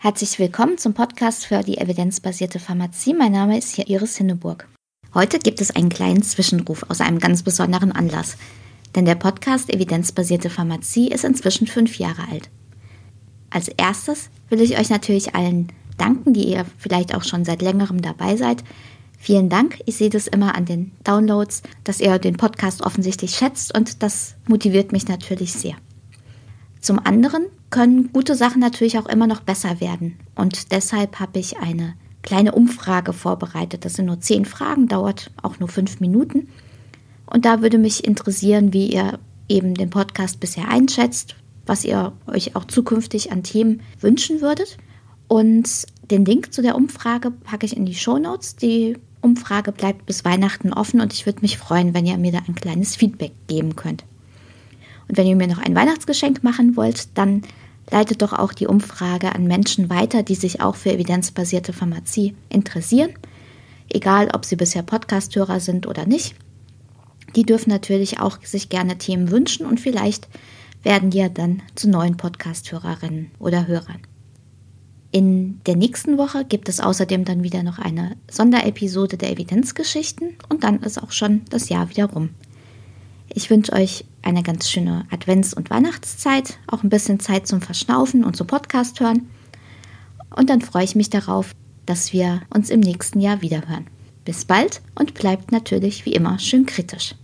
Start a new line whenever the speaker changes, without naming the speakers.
Herzlich willkommen zum Podcast für die evidenzbasierte Pharmazie. Mein Name ist hier Iris Hinneburg. Heute gibt es einen kleinen Zwischenruf aus einem ganz besonderen Anlass. Denn der Podcast Evidenzbasierte Pharmazie ist inzwischen fünf Jahre alt. Als erstes will ich euch natürlich allen danken, die ihr vielleicht auch schon seit längerem dabei seid. Vielen Dank. Ich sehe das immer an den Downloads, dass ihr den Podcast offensichtlich schätzt und das motiviert mich natürlich sehr. Zum anderen können gute Sachen natürlich auch immer noch besser werden. Und deshalb habe ich eine kleine Umfrage vorbereitet. Das sind nur zehn Fragen, dauert auch nur fünf Minuten. Und da würde mich interessieren, wie ihr eben den Podcast bisher einschätzt, was ihr euch auch zukünftig an Themen wünschen würdet. Und den Link zu der Umfrage packe ich in die Show Notes. Die Umfrage bleibt bis Weihnachten offen und ich würde mich freuen, wenn ihr mir da ein kleines Feedback geben könnt. Und wenn ihr mir noch ein Weihnachtsgeschenk machen wollt, dann leitet doch auch die Umfrage an Menschen weiter, die sich auch für evidenzbasierte Pharmazie interessieren. Egal, ob sie bisher Podcasthörer sind oder nicht. Die dürfen natürlich auch sich gerne Themen wünschen und vielleicht werden die ja dann zu neuen Podcasthörerinnen oder Hörern. In der nächsten Woche gibt es außerdem dann wieder noch eine Sonderepisode der Evidenzgeschichten und dann ist auch schon das Jahr wieder rum. Ich wünsche euch eine ganz schöne Advents- und Weihnachtszeit, auch ein bisschen Zeit zum Verschnaufen und zum Podcast hören. Und dann freue ich mich darauf, dass wir uns im nächsten Jahr wiederhören. Bis bald und bleibt natürlich wie immer schön kritisch.